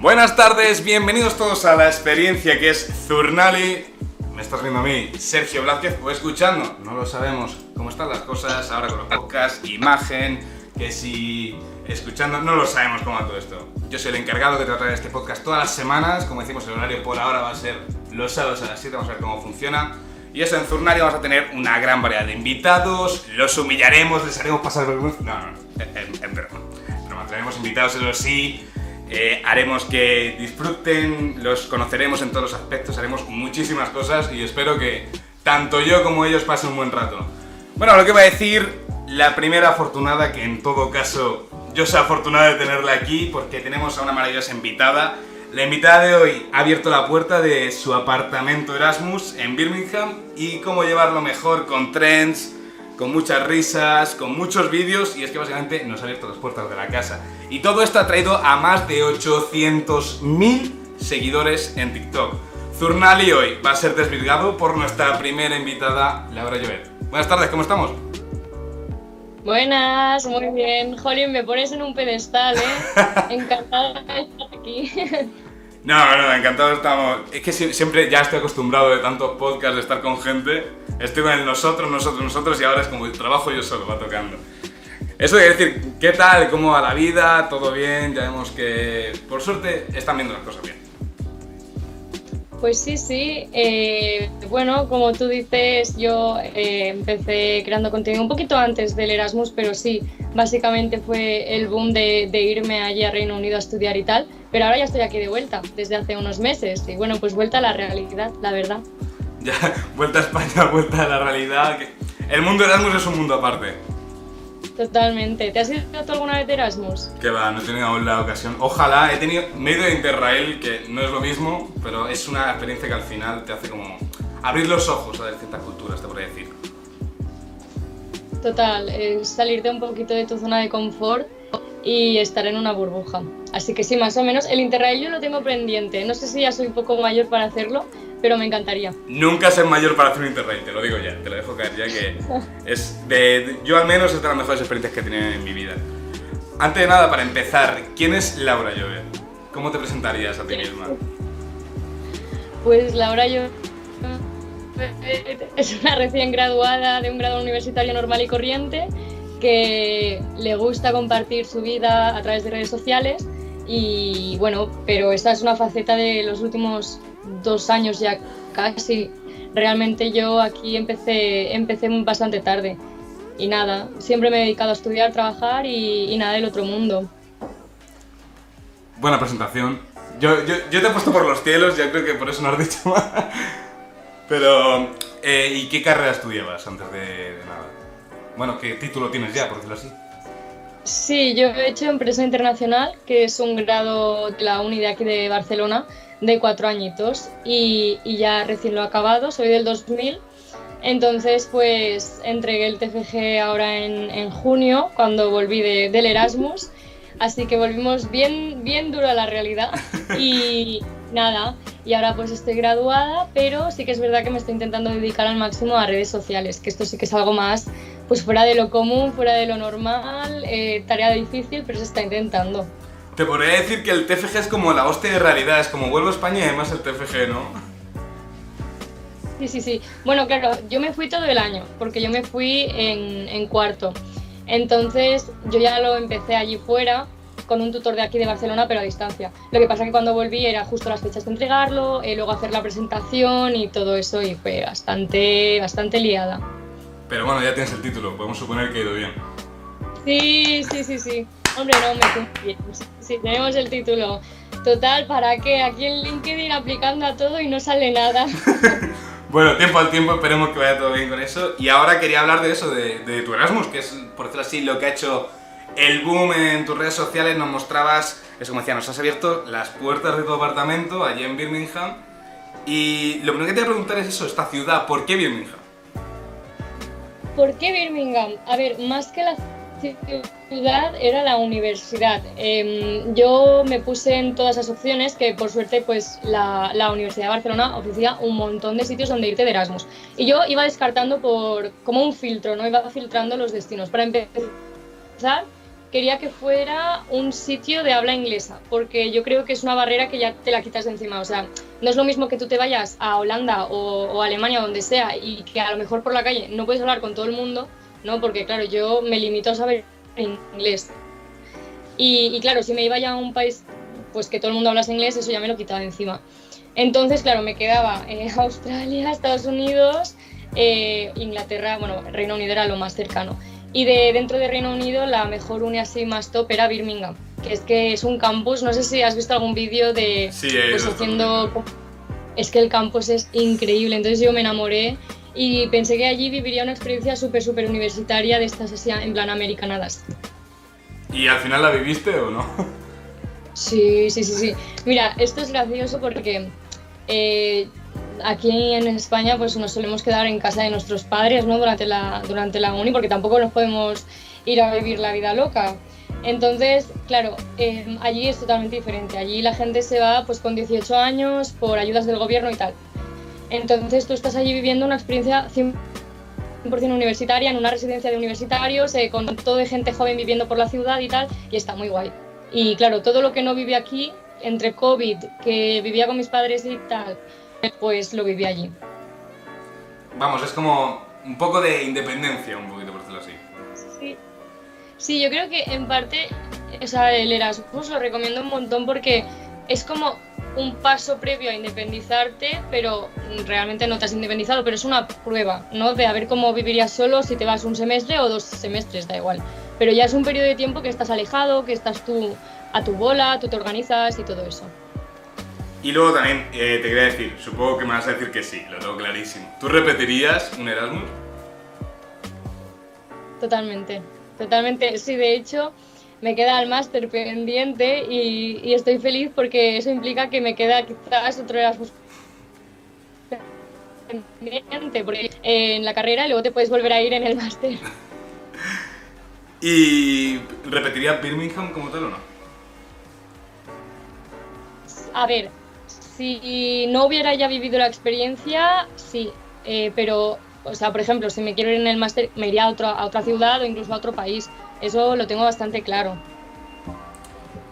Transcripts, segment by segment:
Buenas tardes, bienvenidos todos a la experiencia que es Zurnali. Me estás viendo a mí, Sergio Blázquez, o escuchando, no lo sabemos cómo están las cosas ahora con los podcasts, imagen, que si escuchando, no lo sabemos cómo va todo esto. Yo soy el encargado de tratar este podcast todas las semanas, como decimos, el horario por ahora va a ser los sábados a las 7, vamos a ver cómo funciona. Y eso en Zurnari vamos a tener una gran variedad de invitados, los humillaremos, les haremos pasar vergüenza. No, no, no, en, en, broma. Pero traeremos invitados, eso sí, eh, haremos que disfruten, los conoceremos en todos los aspectos, haremos muchísimas cosas y espero que tanto yo como ellos pasen un buen rato. Bueno, lo que voy a decir, la primera afortunada, que en todo caso yo soy afortunado de tenerla aquí porque tenemos a una maravillosa invitada. La invitada de hoy ha abierto la puerta de su apartamento Erasmus en Birmingham y cómo llevarlo mejor con trends, con muchas risas, con muchos vídeos y es que básicamente nos ha abierto las puertas de la casa. Y todo esto ha traído a más de 800.000 seguidores en TikTok. Zurnali hoy va a ser desvirgado por nuestra primera invitada, Laura Llobet. Buenas tardes, ¿cómo estamos? Buenas, muy bien. Jolín, me pones en un pedestal, ¿eh? Encantada de estar aquí. No, no, encantado estamos. Es que siempre ya estoy acostumbrado de tantos podcasts, de estar con gente. Con el nosotros, nosotros, nosotros y ahora es como el trabajo yo solo, va tocando. Eso de decir, ¿qué tal? ¿Cómo va la vida? ¿Todo bien? Ya vemos que, por suerte, están viendo las cosas bien. Pues sí, sí. Eh, bueno, como tú dices, yo eh, empecé creando contenido un poquito antes del Erasmus, pero sí, básicamente fue el boom de, de, irme allí a Reino Unido a estudiar y tal. Pero ahora ya estoy aquí de vuelta, desde hace unos meses. Y bueno, pues vuelta a la realidad, la verdad. Ya, vuelta a España, vuelta a la realidad. El mundo Erasmus es un mundo aparte. Totalmente. ¿Te has ido tú alguna vez de Erasmus? Que va, no he tenido aún la ocasión. Ojalá, he tenido medio de Interrail, que no es lo mismo, pero es una experiencia que al final te hace como abrir los ojos a distintas culturas, te podría decir. Total, es salirte un poquito de tu zona de confort y estar en una burbuja. Así que sí, más o menos. El Interrail yo lo tengo pendiente. No sé si ya soy un poco mayor para hacerlo, pero me encantaría. Nunca ser mayor para hacer un Interrail, te lo digo ya, te lo dejo caer ya que es de, yo al menos es de las mejores experiencias que he tenido en mi vida. Antes de nada, para empezar, ¿quién es Laura Llover? ¿Cómo te presentarías a ti misma? Pues Laura Llover es una recién graduada de un grado universitario normal y corriente que le gusta compartir su vida a través de redes sociales y bueno, pero esta es una faceta de los últimos dos años ya casi. Realmente yo aquí empecé, empecé bastante tarde. Y nada, siempre me he dedicado a estudiar, trabajar y, nada del otro mundo. Buena presentación. Yo, yo, yo, te he puesto por los cielos, ya creo que por eso no has dicho más. Pero, eh, ¿y qué carrera estudiabas antes de, de nada? Bueno, ¿qué título tienes ya, por decirlo así? Sí, yo he hecho Empresa Internacional, que es un grado de la unidad aquí de Barcelona, de cuatro añitos y, ya recién lo he acabado, soy del 2000. Entonces, pues entregué el TFG ahora en, junio, cuando volví del Erasmus. Así que volvimos bien, bien duro a la realidad. Y nada, y ahora pues estoy graduada, pero sí que es verdad que me estoy intentando dedicar al máximo a redes sociales, que esto sí que es algo más pues fuera de lo común, fuera de lo normal, eh, tarea difícil, pero se está intentando. Te podría decir que el TFG es como la hostia de realidad, es como vuelvo a España y además el TFG, ¿no? Sí, sí, sí. Bueno, claro, yo me fui todo el año, porque yo me fui en, cuarto. Entonces yo ya lo empecé allí fuera con un tutor de aquí de Barcelona, pero a distancia. Lo que pasa es que cuando volví era justo las fechas de entregarlo, y eh, luego hacer la presentación y todo eso, y fue bastante, bastante liada. Pero bueno, ya tienes el título, podemos suponer que ha ido bien. Sí, sí, sí, sí. Hombre, no, me bien. Sí, tenemos el título. Total, ¿para qué? Aquí en LinkedIn aplicando a todo y no sale nada. bueno, tiempo al tiempo, esperemos que vaya todo bien con eso. Y ahora quería hablar de eso, de, de tu Erasmus, que es, por decirlo así, lo que ha hecho el boom en tus redes sociales. Nos mostrabas, eso como decía, nos has abierto las puertas de tu apartamento allí en Birmingham. Y lo primero que te voy a preguntar es eso, esta ciudad, ¿por qué Birmingham? ¿Por qué Birmingham? A ver, más que la ciudad era la universidad. Em, yo me puse en todas las opciones que por suerte pues la, la, Universidad de Barcelona ofrecía un montón de sitios donde irte de Erasmus. Y yo iba descartando por como un filtro, no iba filtrando los destinos. Para empezar, quería que fuera un sitio de habla inglesa, porque yo creo que es una barrera que ya te la quitas de encima. O sea, no es lo mismo que tú te vayas a Holanda o, Alemania, donde sea, y que a lo mejor por la calle no puedes hablar con todo el mundo, ¿no? Porque claro, yo me limito a saber inglés. Y, claro, si me iba ya a un país pues que todo el mundo hablase inglés, eso ya me lo quitaba de encima. Entonces, claro, me quedaba eh, Australia, Estados Unidos, eh, Inglaterra, bueno, Reino Unido era lo más cercano. Y de dentro de Reino Unido la mejor uni así más top era Birmingham, que es que es un campus, no sé si has visto algún vídeo de sí, pues haciendo es que el campus es increíble, entonces yo me enamoré y pensé que allí viviría una experiencia súper súper universitaria de estas así en plan americanadas. ¿Y al final la viviste o no? Sí, sí, sí, sí. Mira, esto es gracioso porque eh, aquí en España pues nos solemos quedar en casa de nuestros padres ¿no? durante, la, durante la uni porque tampoco nos podemos ir a vivir la vida loca. Entonces, claro, em, allí es totalmente diferente. Allí la gente se va pues con 18 años por ayudas del gobierno y tal. Entonces tú estás allí viviendo una experiencia 100% universitaria, en una residencia de universitarios, eh, con todo de gente joven viviendo por la ciudad y tal, y está muy guay. Y claro, todo lo que no viví aquí, entre COVID, que vivía con mis padres y tal, pues lo viví allí. Vamos, es como un poco de independencia, un poquito por decirlo así. Sí. Sí, yo creo que en parte, o sea, el Erasmus lo recomiendo un montón porque es como un paso previo a independizarte, pero realmente no te has independizado, pero es una prueba, ¿no? De a ver cómo vivirías solo si te vas un semestre o dos semestres, da igual. Pero ya es un periodo de tiempo que estás alejado, que estás tú a tu bola, tú te organizas y todo eso. Y luego también eh, te quería decir, supongo que me vas a decir que sí, lo tengo clarísimo. ¿Tú repetirías un Erasmus? Totalmente, totalmente. Sí, de hecho, me queda el máster pendiente y, estoy feliz porque eso implica que me queda quizás otro Erasmus pendiente, porque en la carrera y luego te puedes volver a ir en el máster. ¿Y repetirías Birmingham como tal o no? A ver, si no hubiera ya vivido la experiencia, sí, eh, pero, o sea, por ejemplo, si me quiero ir en el máster, me iría a, a otra ciudad o incluso a otro país. Eso lo tengo bastante claro.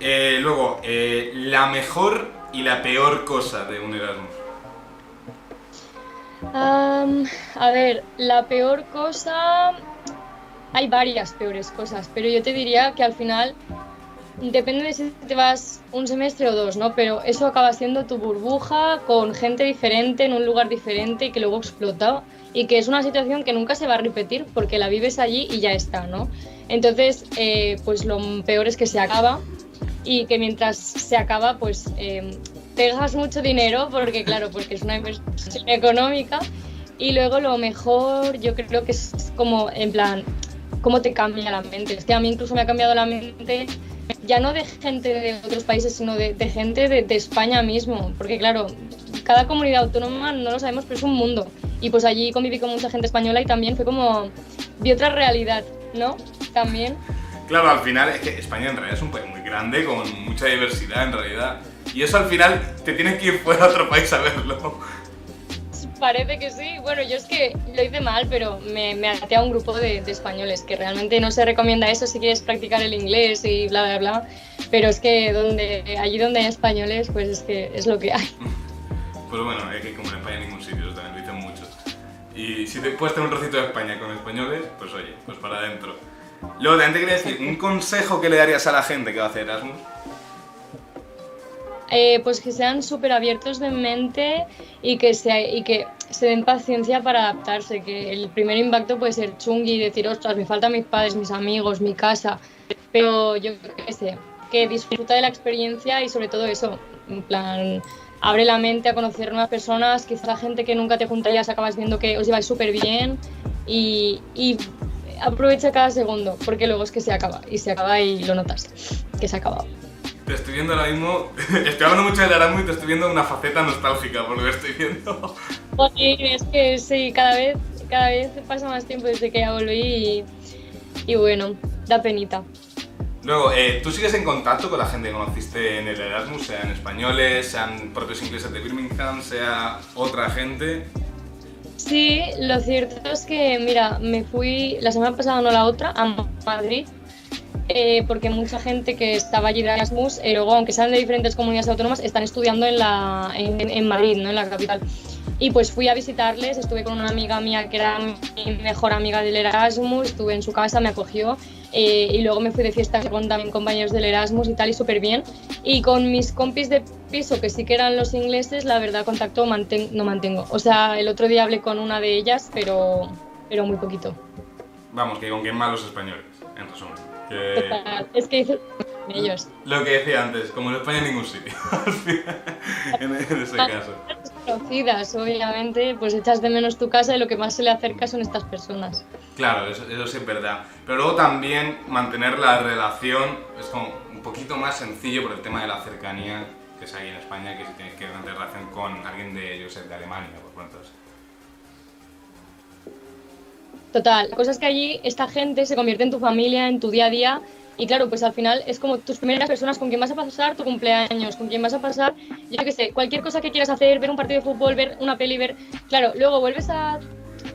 Eh, luego, eh, la mejor y la peor cosa de un Erasmus. a ver, la peor cosa... Hay varias peores cosas, pero yo te diría que al final depende de si te vas un semestre o dos, ¿no? Pero eso acaba siendo tu burbuja con gente diferente en un lugar diferente que luego explota y que es una situación que nunca se va a repetir porque la vives allí y ya está, ¿no? Entonces, eh, pues lo peor es que se acaba y que mientras se acaba, pues eh, te mucho dinero porque, claro, porque es una inversión económica y luego lo mejor yo creo que es como, en plan, cómo te cambia la mente. Es que a mí incluso me ha cambiado la mente ya no de gente de otros países, sino de, gente de, España mismo, porque claro, cada comunidad autónoma no lo sabemos, pero es un mundo. Y pues allí conviví con mucha gente española y también fue como, vi otra realidad, ¿no? También. Claro, al final es que España en realidad es un país muy grande, con mucha diversidad en realidad. Y eso al final te tienes que ir fuera a otro país a verlo. Parece que sí. Bueno, yo es que lo hice mal, pero me, me até a un grupo de, españoles, que realmente no se recomienda eso si quieres practicar el inglés y bla, bla, bla. Pero es que donde, allí donde hay españoles, pues es que es lo que hay. Pues bueno, es que como en España en ningún sitio, también dicen muchos. Y si te puedes tener un rocito de España con españoles, pues oye, pues para adentro. Luego, también te quería decir, un consejo que le darías a la gente que va a hacer Erasmus. Eh, pues que sean súper abiertos de mente y que, se, y que se den paciencia para adaptarse, que el primer impacto puede ser chungui y decir, ostras, me faltan mis padres, mis amigos, mi casa, pero yo qué sé, que disfruta de la experiencia y sobre todo eso, en plan, abre la mente a conocer nuevas personas, quizá gente que nunca te juntarías acabas viendo que os lleváis súper bien y, y aprovecha cada segundo, porque luego es que se acaba y se acaba y lo notas, que se ha acabado. Te estoy viendo ahora mismo, estoy hablando mucho de Aramu y te estoy viendo una faceta nostálgica por lo que estoy viendo. Sí, es que sí, cada vez, cada vez pasa más tiempo desde que ya volví y, bueno, da penita. Luego, eh, ¿tú sigues en contacto con la gente que conociste en el Erasmus, sean españoles, sean propios ingleses de Birmingham, sea otra gente? Sí, lo cierto es que, mira, me fui la semana pasada, no la otra, a Madrid eh, porque mucha gente que estaba allí de Erasmus, eh, luego, aunque sean de diferentes comunidades autónomas, están estudiando en, la, en, Madrid, ¿no? en la capital. Y pues fui a visitarles, estuve con una amiga mía que era mi mejor amiga del Erasmus, estuve en su casa, me acogió eh, y luego me fui de fiesta con también compañeros del Erasmus y tal, y súper bien. Y con mis compis de piso, que sí que eran los ingleses, la verdad, contacto no mantengo. O sea, el otro día hablé con una de ellas, pero, pero muy poquito. Vamos, que con qué malos españoles, en resumen. Es que hice ellos. Lo que decía antes, como en España en ningún sitio. en, ese caso. Conocidas, obviamente, pues echas de menos tu casa y lo que más se le acerca son estas personas. Claro, eso, sí es verdad. Pero luego también mantener la relación es como un poquito más sencillo por el tema de la cercanía que es aquí en España, que si tienes que mantener relación con alguien de, yo sé, de Alemania, por ejemplo. Total, la cosa es que allí esta gente se convierte en tu familia, en tu día a día. Y claro, pues al final es como tus primeras personas con quien vas a pasar tu cumpleaños, con quien vas a pasar, yo qué sé, cualquier cosa que quieras hacer, ver un partido de fútbol, ver una peli, ver. Claro, luego vuelves a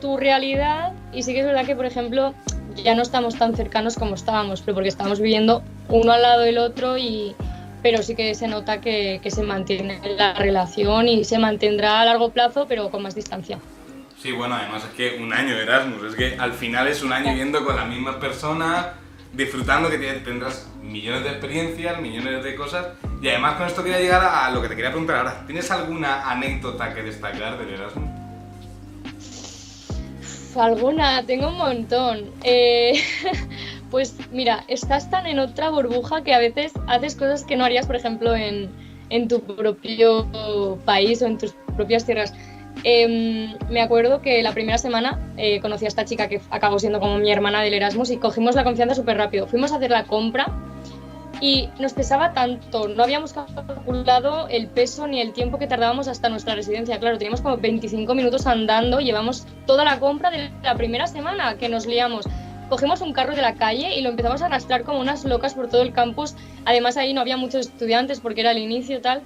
tu realidad y sí que es verdad que, por ejemplo, ya no estamos tan cercanos como estábamos, pero porque estamos viviendo uno al lado del otro y. Pero sí que se nota que, que se mantiene la relación y se mantendrá a largo plazo, pero con más distancia. Sí, bueno, además es que un año de Erasmus, es que al final es un año viviendo con la misma persona, disfrutando que tendrás millones de experiencias, millones de cosas. Y además con esto quería llegar a lo que te quería preguntar ahora. ¿Tienes alguna anécdota que destacar del Erasmus? Alguna, tengo un montón. Eh, pues mira, estás tan en otra burbuja que a veces haces cosas que no harías, por ejemplo, en, en tu propio país o en tus propias tierras. Em, me acuerdo que la primera semana eh, conocí a esta chica que acabó siendo como mi hermana del Erasmus y cogimos la confianza súper rápido. Fuimos a hacer la compra y nos pesaba tanto, no habíamos calculado el peso ni el tiempo que tardábamos hasta nuestra residencia. Claro, teníamos como 25 minutos andando, llevamos toda la compra de la primera semana que nos liamos. Cogimos un carro de la calle y lo empezamos a arrastrar como unas locas por todo el campus. Además ahí no había muchos estudiantes porque era el inicio tal.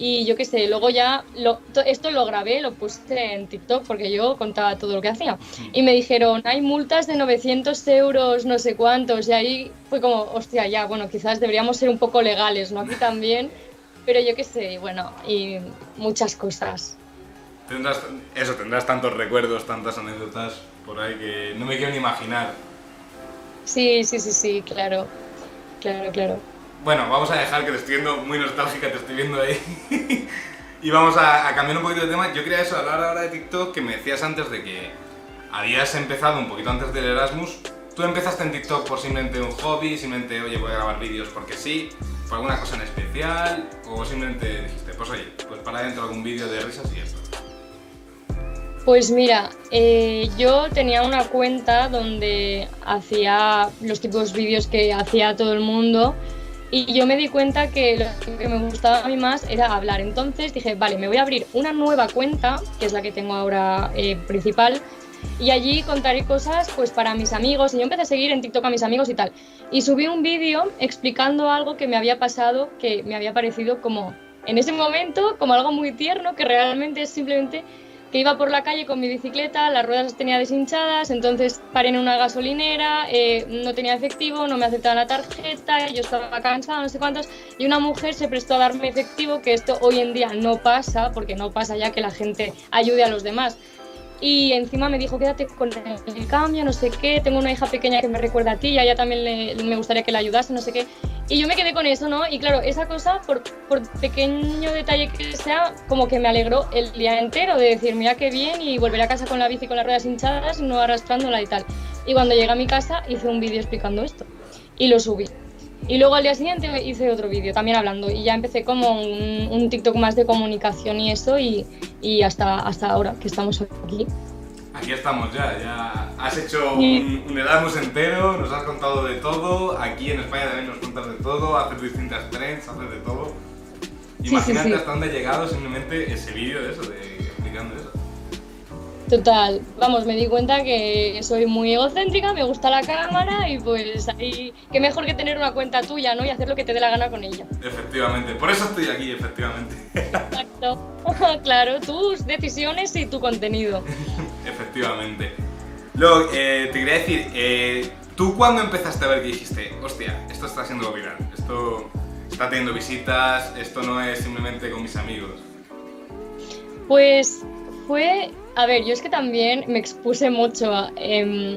Y yo qué sé, luego ya lo, esto lo grabé, lo puse en TikTok porque yo contaba todo lo que hacía. Y me dijeron, hay multas de 900 euros, no sé cuántos. Y ahí fue como, hostia, ya, bueno, quizás deberíamos ser un poco legales, ¿no? Aquí también. Pero yo qué sé, bueno, y muchas cosas. Tendrás, eso, tendrás tantos recuerdos, tantas anécdotas por ahí que no me quiero ni imaginar. Sí, sí, sí, sí, claro. Claro, claro. Bueno, vamos a dejar que te estoy viendo muy nostálgica, te estoy viendo ahí. y vamos a, cambiar un poquito de tema. Yo quería eso, hablar ahora de TikTok, que me decías antes de que habías empezado un poquito antes del Erasmus. ¿Tú empezaste en TikTok por simplemente un hobby, simplemente, oye, voy a grabar vídeos porque sí, por alguna cosa en especial, o simplemente dijiste, pues oye, pues para adentro algún vídeo de risas y esto? Pues mira, eh, yo tenía una cuenta donde hacía los tipos de vídeos que hacía todo el mundo y yo me di cuenta que lo que me gustaba a mí más era hablar. Entonces dije, vale, me voy a abrir una nueva cuenta, que es la que tengo ahora eh, principal, y allí contaré cosas pues para mis amigos. Y yo empecé a seguir en TikTok a mis amigos y tal. Y subí un vídeo explicando algo que me había pasado, que me había parecido como en ese momento, como algo muy tierno, que realmente es simplemente que iba por la calle con mi bicicleta, las ruedas las tenía deshinchadas, entonces paré en una gasolinera, eh, no tenía efectivo, no me aceptaban la tarjeta, yo estaba cansada, no sé cuántos, y una mujer se prestó a darme efectivo, que esto hoy en día no pasa, porque no pasa ya que la gente ayude a los demás. Y encima me dijo, quédate con el cambio, no sé qué, tengo una hija pequeña que me recuerda a ti, y a ella también me gustaría que la ayudase, no sé qué. Y yo me quedé con eso, ¿no? Y claro, esa cosa, por, por, pequeño detalle que sea, como que me alegró el día entero de decir, mira qué bien, y volver a casa con la bici con las ruedas hinchadas, no arrastrándola y tal. Y cuando llegué a mi casa hice un vídeo explicando esto y lo subí. Y luego al día siguiente hice otro vídeo también hablando y ya empecé como un, un TikTok más de comunicación y eso y, y, hasta, hasta ahora que estamos aquí. Aquí estamos ya, ya has hecho un, un, Erasmus entero, nos has contado de todo, aquí en España también nos cuentas de todo, haces distintas trends, haces de todo. Imagínate hasta dónde ha llegado simplemente ese vídeo de eso, de explicando eso. Total, vamos, me di cuenta que soy muy egocéntrica, me gusta la cámara y pues ahí, qué mejor que tener una cuenta tuya, ¿no? Y hacer lo que te dé la gana con ella. Efectivamente, por eso estoy aquí, efectivamente. Exacto, claro, tus decisiones y tu contenido. efectivamente. Luego, eh, te quería decir, eh, ¿Tú cuándo empezaste a ver que dijiste, hostia, esto está siendo viral, esto está teniendo visitas, esto no es simplemente con mis amigos? Pues fue, a ver, yo es que también me expuse mucho. Eh,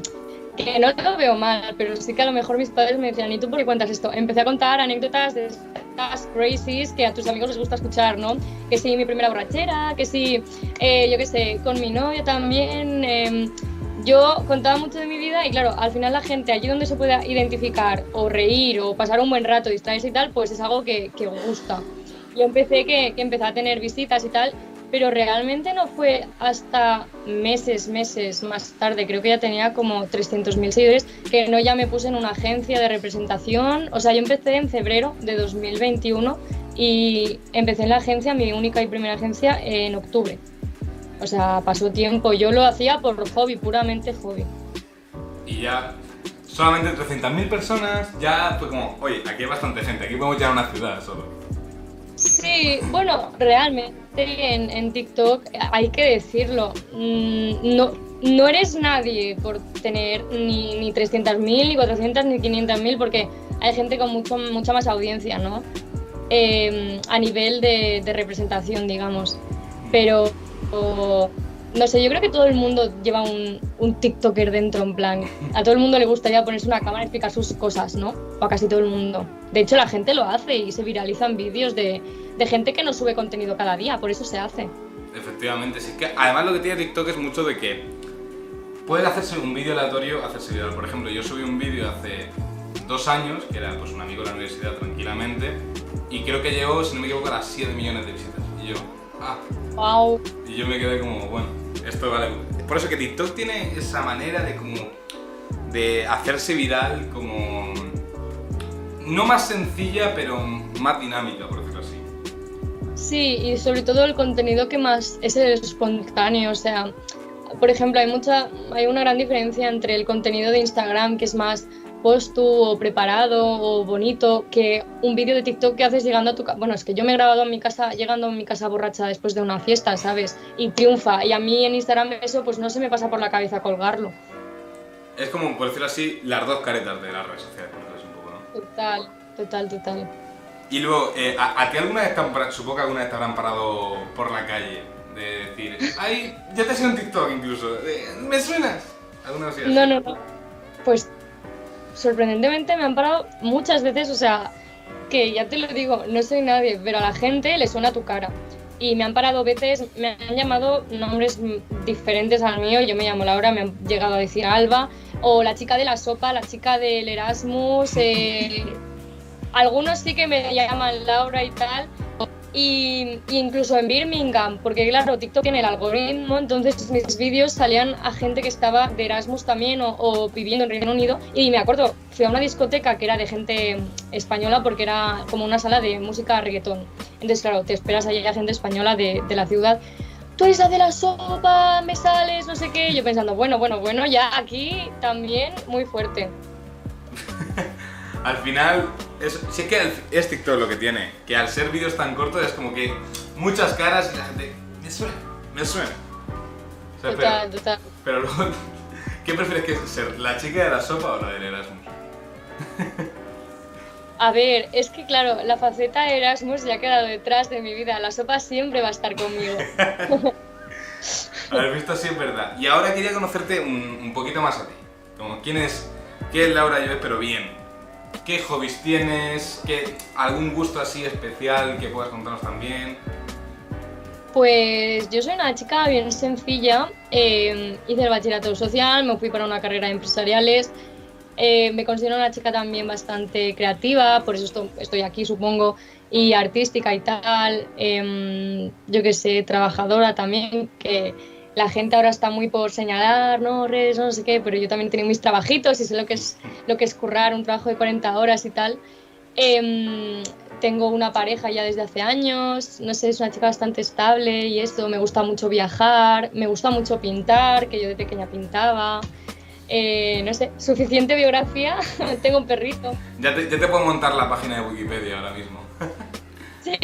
que no lo veo mal, pero sí que a lo mejor mis padres me decían, ¿y tú por qué cuentas esto? Empecé a contar anécdotas de estas crazies que a tus amigos les gusta escuchar, ¿no? Que sí, mi primera borrachera, que sí, eh, yo qué sé, con mi novia también. Eh, yo contaba mucho de mi vida y claro, al final la gente allí donde se pueda identificar o reír o pasar un buen rato, distraerse y tal, pues es algo que, que gusta. Yo empecé que, que empecé a tener visitas y tal pero realmente no fue hasta meses, meses más tarde, creo que ya tenía como 300.000 seguidores, que no ya me puse en una agencia de representación. O sea, yo empecé en febrero de 2021 y empecé en la agencia, mi única y primera agencia, en octubre. O sea, pasó tiempo. Yo lo hacía por hobby, puramente hobby. Y ya solamente 300.000 personas, ya fue como, oye, aquí hay bastante gente, aquí podemos llegar a una ciudad solo. Sí, bueno, realmente en, TikTok hay que decirlo, mm, no, no eres nadie por tener ni, ni 300.000, ni 400, ni 500.000, porque hay gente con mucho, mucha más audiencia, ¿no? Eh, a nivel de, representación, digamos. Pero, no sé, yo creo que todo el mundo lleva un, un, TikToker dentro, en plan. A todo el mundo le gustaría ponerse una cámara y explicar sus cosas, ¿no? O a casi todo el mundo. De hecho, la gente lo hace y se viralizan vídeos de, de gente que no sube contenido cada día, por eso se hace. Efectivamente, sí. Que además lo que tiene TikTok es mucho de que puede hacerse un vídeo aleatorio, hacerse viral. Por ejemplo, yo subí un vídeo hace dos años, que era pues un amigo de la universidad tranquilamente, y creo que llegó, si no me equivoco, a las 7 millones de visitas. Y yo, ah. Wow. Y yo me quedé como, bueno, esto vale. Por eso que TikTok tiene esa manera de como de hacerse viral como no más sencilla, pero más dinámica, por decirlo así. Sí, y sobre todo el contenido que más es el espontáneo, o sea, por ejemplo, hay mucha hay una gran diferencia entre el contenido de Instagram que es más postu o preparado o bonito que un vídeo de TikTok que haces llegando a tu casa. Bueno, es que yo me he grabado en mi casa, llegando a mi casa borracha después de una fiesta, ¿sabes? Y triunfa. Y a mí en Instagram eso pues no se me pasa por la cabeza colgarlo. Es como, por decirlo así, las dos caretas de las redes sociales, por decirlo un poco, ¿no? Total, total, total. Y luego, eh, ¿a, ¿a, ti alguna vez te han, supongo que alguna vez te habrán parado por la calle? De decir, ay, ya te he sido en TikTok incluso, de, ¿me suenas? ¿Alguna vez No, no, no. Pues sorprendentemente me han parado muchas veces, o sea, que ya te lo digo, no soy nadie, pero a la gente le suena tu cara. Y me han parado veces, me han llamado nombres diferentes al mío, yo me llamo Laura, me han llegado a decir Alba, o la chica de la sopa, la chica del Erasmus, eh, algunos sí que me llaman Laura y tal, y, incluso en Birmingham, porque claro, TikTok tiene el algoritmo, entonces mis vídeos salían a gente que estaba de Erasmus también o, o, viviendo en Reino Unido. Y me acuerdo, fui a una discoteca que era de gente española porque era como una sala de música reggaetón. Entonces, claro, te esperas allá a gente española de, de la ciudad. Tú eres la de la sopa, me sales, no sé qué. Yo pensando, bueno, bueno, bueno, ya aquí también muy fuerte. al final, es, sí que es TikTok lo que tiene, que al ser vídeos tan cortos es como que muchas caras y la gente, me suena, me suena. O sea, total, pero, total. Pero luego, ¿qué prefieres que ser, la chica de la sopa o la del Erasmus? A ver, es que claro, la faceta de Erasmus ya ha quedado detrás de mi vida, la sopa siempre va a estar conmigo. Haber visto así es verdad. Y ahora quería conocerte un, un poquito más a ti. Como quién es, qué es Laura Lloves, pero bien, ¿Qué hobbies tienes? ¿Qué, ¿Algún gusto así especial que puedas contarnos también? Pues yo soy una chica bien sencilla. Eh, hice el bachillerato social, me fui para una carrera de empresariales. Eh, me considero una chica también bastante creativa, por eso estoy aquí, supongo, y artística y tal. Eh, yo que sé, trabajadora también, que la gente ahora está muy por señalar, no, redes, no sé qué, pero yo también tengo mis trabajitos y sé lo que es, lo que es currar un trabajo de 40 horas y tal. Eh, tengo una pareja ya desde hace años, no sé, es una chica bastante estable y esto, me gusta mucho viajar, me gusta mucho pintar, que yo de pequeña pintaba. Eh, no sé, suficiente biografía, tengo un perrito. Ya te, ya te puedo montar la página de Wikipedia ahora mismo. sí,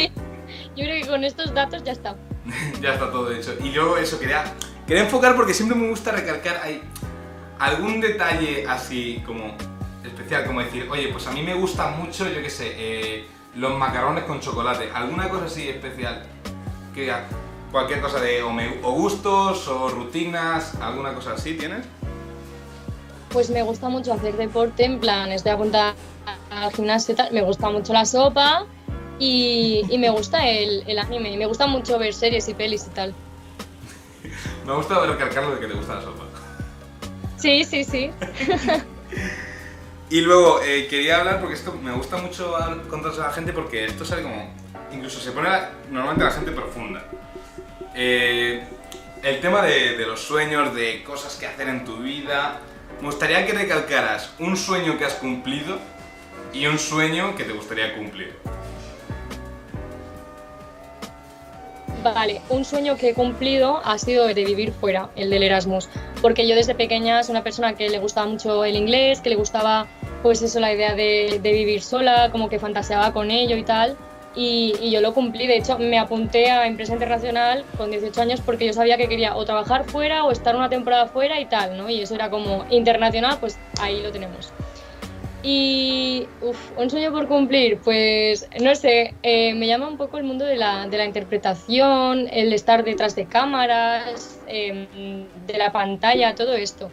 yo creo que con estos datos ya está. ya está todo hecho. Y luego eso, quería, quería enfocar porque siempre me gusta recalcar, hay algún detalle así como especial, como decir, oye, pues a mí me gusta mucho, yo qué sé, eh, los macarrones con chocolate, alguna cosa así especial, que cualquier cosa de o, o gustos o rutinas, alguna cosa así, ¿tienes? Pues me gusta mucho hacer deporte, en plan, estoy apuntada al gimnasio y tal, me gusta mucho la sopa y, me gusta el, el anime, me gusta mucho ver series y pelis y tal. me gusta recalcarlo de que te gusta la sopa. Sí, sí, sí. y luego, eh, quería hablar, porque esto me gusta mucho contarse a la gente, porque esto sale como, incluso se pone normalmente la gente profunda. Eh, el tema de, de los sueños, de cosas que hacer en tu vida, me gustaría que recalcaras un sueño que has cumplido y un sueño que te gustaría cumplir. Vale, un sueño que he cumplido ha sido de vivir fuera, el del Erasmus, porque yo desde pequeña soy una persona que le gustaba mucho el inglés, que le gustaba pues eso, la idea de, vivir sola, como que fantaseaba con ello y tal, y, yo lo cumplí. De hecho, me apunté a empresa internacional con 18 años porque yo sabía que quería o trabajar fuera o estar una temporada fuera y tal, ¿no? Y eso era como internacional, pues ahí lo tenemos. Y uf, un sueño por cumplir, pues no sé, eh, me llama un poco el mundo de la, de la interpretación, el estar detrás de cámaras, em, de la pantalla, todo esto.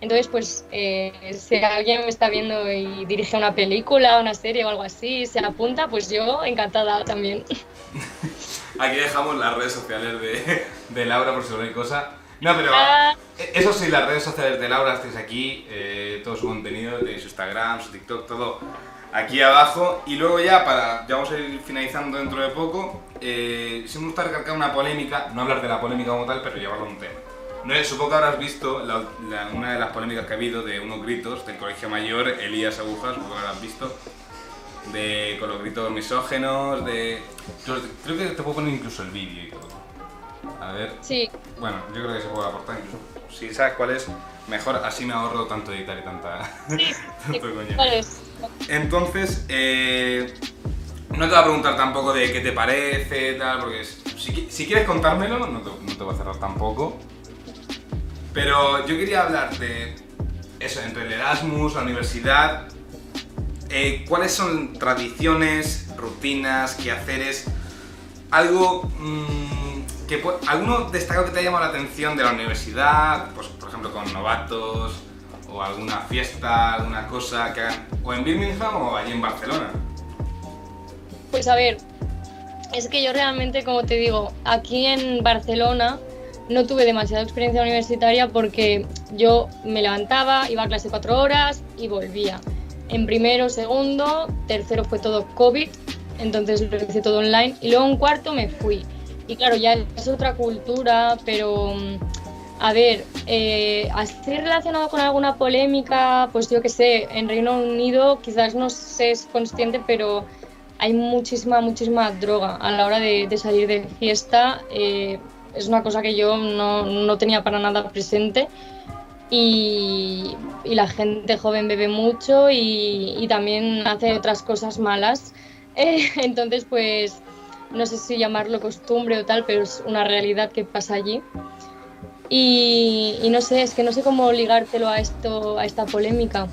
Entonces, pues, eh, si alguien me está viendo y dirige una película, una serie o algo así, se apunta, pues yo encantada también. Aquí dejamos las redes sociales de, de Laura por si no hay cosa. No, pero ah. eso sí, las redes sociales de Laura estáis aquí, eh, todo su contenido, de su Instagram, su TikTok, todo aquí abajo. Y luego ya, para, ya vamos a ir finalizando dentro de poco, eh, sí me gusta recalcar una polémica, no hablar de la polémica como tal, pero llevarlo a un tema. No, supongo que habrás visto una de las polémicas que ha habido de unos gritos del Colegio Mayor, Elías Agujas, supongo que habrás visto, de, con los gritos misógenos, de... Creo que te puedo poner incluso el vídeo y todo. A ver. Sí. Bueno, yo creo que se puede aportar incluso. Si sabes cuál es, mejor así me ahorro tanto editar y tanta... Sí, ¿Cuál es? Entonces, eh, no te voy a preguntar tampoco de qué te parece, tal, porque si, si quieres contármelo, no te, no te voy a cerrar tampoco. Pero yo quería hablar de eso, entre el Erasmus, la universidad, eh, cuáles son tradiciones, rutinas, quehaceres, algo mm, que alguno destacado que te haya llamado la atención de la universidad, pues por ejemplo con novatos o alguna fiesta, alguna cosa que hagan o en Birmingham o allí en Barcelona. Pues a ver, es que yo realmente, como te digo, aquí en Barcelona no tuve demasiada experiencia universitaria porque yo me levantaba, iba a clase cuatro horas y volvía. En primero, segundo, tercero fue todo COVID, entonces lo hice todo online y luego en cuarto me fui. Y claro, ya es otra cultura, pero mm, a ver, eh, así relacionado con alguna polémica, pues yo qué sé, en Reino Unido quizás no se es consciente, pero hay muchísima, muchísima droga a la hora de, salir de fiesta. Eh, es una cosa que yo no, no tenía para nada presente. Y, y, la gente joven bebe mucho y, y también hace otras cosas malas. Eh, entonces, pues no sé si llamarlo costumbre o tal, pero es una realidad que pasa allí. Y, y, no sé, es que no sé cómo ligártelo a esto, a esta polémica.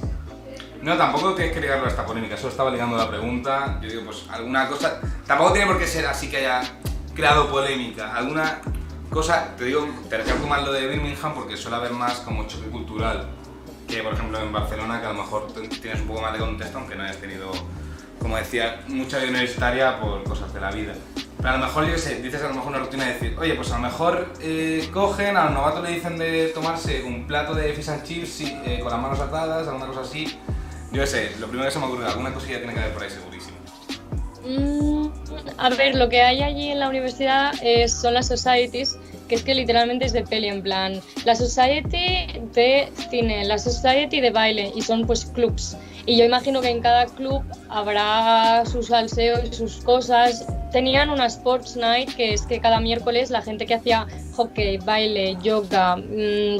No, tampoco tienes que ligarlo a esta polémica, solo estaba ligando la pregunta. Yo digo, pues alguna cosa. Tampoco tiene por qué ser así que haya creado polémica. Alguna cosa, te digo, te recalco más lo de Birmingham porque suele haber más como choque cultural que, por ejemplo, en Barcelona, que a lo mejor tienes un poco más de contexto, aunque no hayas tenido, como decía, mucha vida universitaria por cosas de la vida. Pero a lo mejor, yo sé, dices a lo mejor una rutina de decir, oye, pues a lo mejor eh, cogen, a los novatos le dicen de tomarse un plato de fish and chips eh, con las manos atadas, alguna cosa así. Yo sé, lo primero que se me ocurre, alguna cosilla tiene que haber por ahí segurísimo. Mm, a ver, lo que hay allí en la universidad son las societies, que es que literalmente es de peli, en plan, la society de cine, la society de baile, y son pues clubs. Y yo imagino que en cada club habrá su salseo y sus cosas. Tenían una sports night, que es que cada miércoles la gente que hacía hockey, baile, yoga, mmm,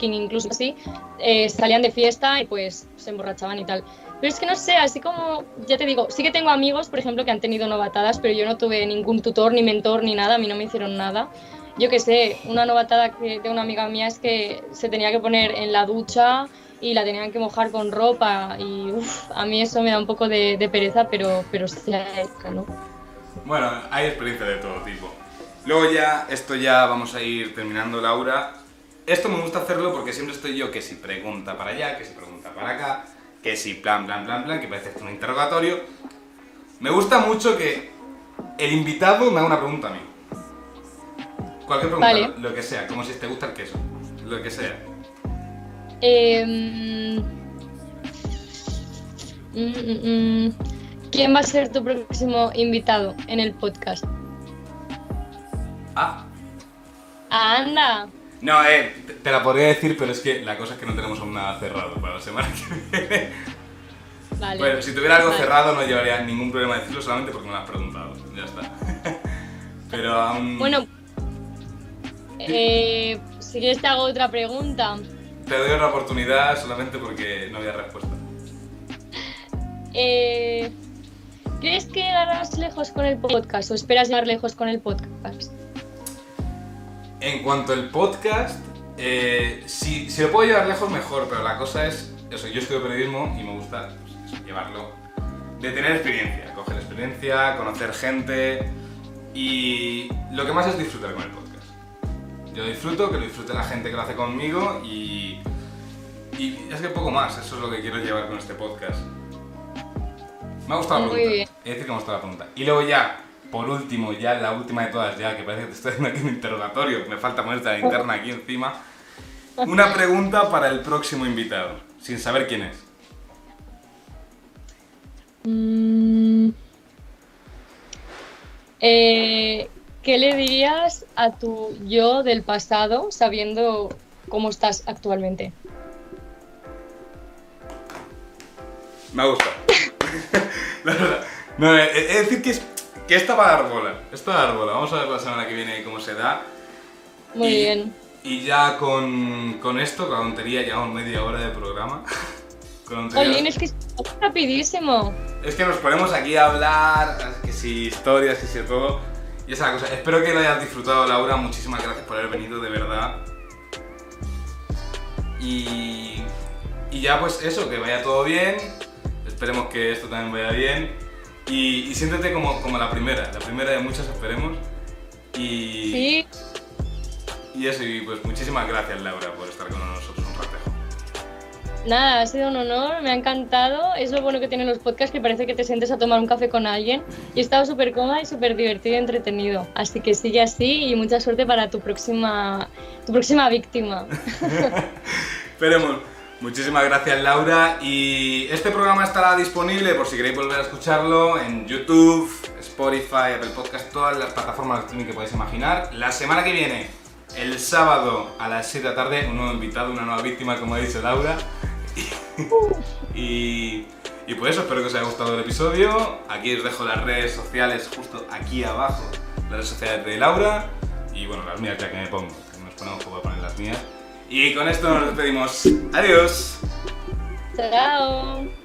incluso así, eh, salían de fiesta y pues se emborrachaban y tal. Pero es que no sé, así como, ya te digo, sí que tengo amigos, por ejemplo, que han tenido novatadas, pero yo no tuve ningún tutor, ni mentor, ni nada, a mí no me hicieron nada. Yo que sé, una novatada que de una amiga mía es que se tenía que poner en la ducha y la tenían que mojar con ropa y uf, a mí eso me da un poco de, de pereza, pero, pero acerca, ¿no? Bueno, hay experiencia de todo tipo. Luego ya, esto ya vamos a ir terminando, Laura. Esto me gusta hacerlo porque siempre estoy yo que si pregunta para allá, que si pregunta para acá, que si plan, plan, plan, plan, que parece esto un interrogatorio. Me gusta mucho que el invitado me haga una pregunta a mí. Cualquier pregunta, Vale. lo, lo que sea, como si te gusta el queso, lo que sea. Em, mm, mm, mm. ¿Quién va a ser tu próximo invitado en el podcast? Ah, ¡Anda! No, eh, te- te la podría decir, pero es que la cosa es que no tenemos aún nada cerrado para la semana que viene. Vale. Bueno, si tuviera algo Vale. cerrado no llevaría ningún problema decirlo solamente porque me lo has preguntado. Ya está. Pero aún. Bueno, eh, si quieres te hago otra pregunta. Te doy una oportunidad solamente porque no había respuesta. Eh, ¿Crees que llegarás lejos con el podcast o esperas llegar lejos con el podcast? En cuanto al podcast, eh, si, si lo puedo llevar lejos, mejor, pero la cosa es. Eso, yo estudio periodismo y me gusta pues, eso, llevarlo. De tener experiencia, coger experiencia, conocer gente y lo que más es disfrutar con el podcast. Yo disfruto, que lo disfrute la gente que lo hace conmigo y, y es que poco más, eso es lo que quiero llevar con este podcast. Me ha gustado la pregunta. bien. De decir que me ha gustado la pregunta. Y luego ya, por último, ya la última de todas, ya que parece que te estoy haciendo aquí un interrogatorio, me falta ponerte la linterna aquí encima. Una pregunta para el próximo invitado, sin saber quién es. Mm. Eh, ¿Qué le dirías a tu yo del pasado sabiendo cómo estás actualmente? Me ha gustado. la verdad. No, he, he de decir que, es, que esta va a dar bola. Esta va a dar bola. Vamos a ver la semana que viene cómo se da. Muy Y- bien. Y ya con, con esto, con la tontería, llevamos media hora de programa. Con es que es rapidísimo. Es que nos ponemos aquí a hablar, que si historias, que si todo. Y esa cosa. Espero que lo hayas disfrutado, Laura. Muchísimas gracias por haber venido, de verdad. Y, y ya, pues eso, que vaya todo bien. Esperemos que esto también vaya bien. Y, y siéntete como, como la primera, la primera de muchas, esperemos. Y, Sí, y eso, y pues muchísimas gracias, Laura, por estar con nosotros un rato. nada, ha sido un honor, me ha encantado. Es lo bueno que tienen los podcasts, que parece que te sientes a tomar un café con alguien. Y he estado súper cómoda y súper divertido y entretenido. Así que sigue así y mucha suerte para tu próxima, tu próxima víctima. Esperemos. Muchísimas gracias Laura y este programa estará disponible por si queréis volver a escucharlo en YouTube, Spotify, Apple Podcast, todas las plataformas de streaming que podáis imaginar. La semana que viene, el sábado a las 7 de la tarde, un nuevo invitado, una nueva víctima, como ha dicho Laura. Y, y pues eso, espero que os haya gustado el episodio. Aquí os dejo las redes sociales justo aquí abajo, las redes sociales de Laura y bueno, las mías ya que me pongo, que nos ponemos como a poner las mías. Y con esto nos despedimos. Adiós. Chao.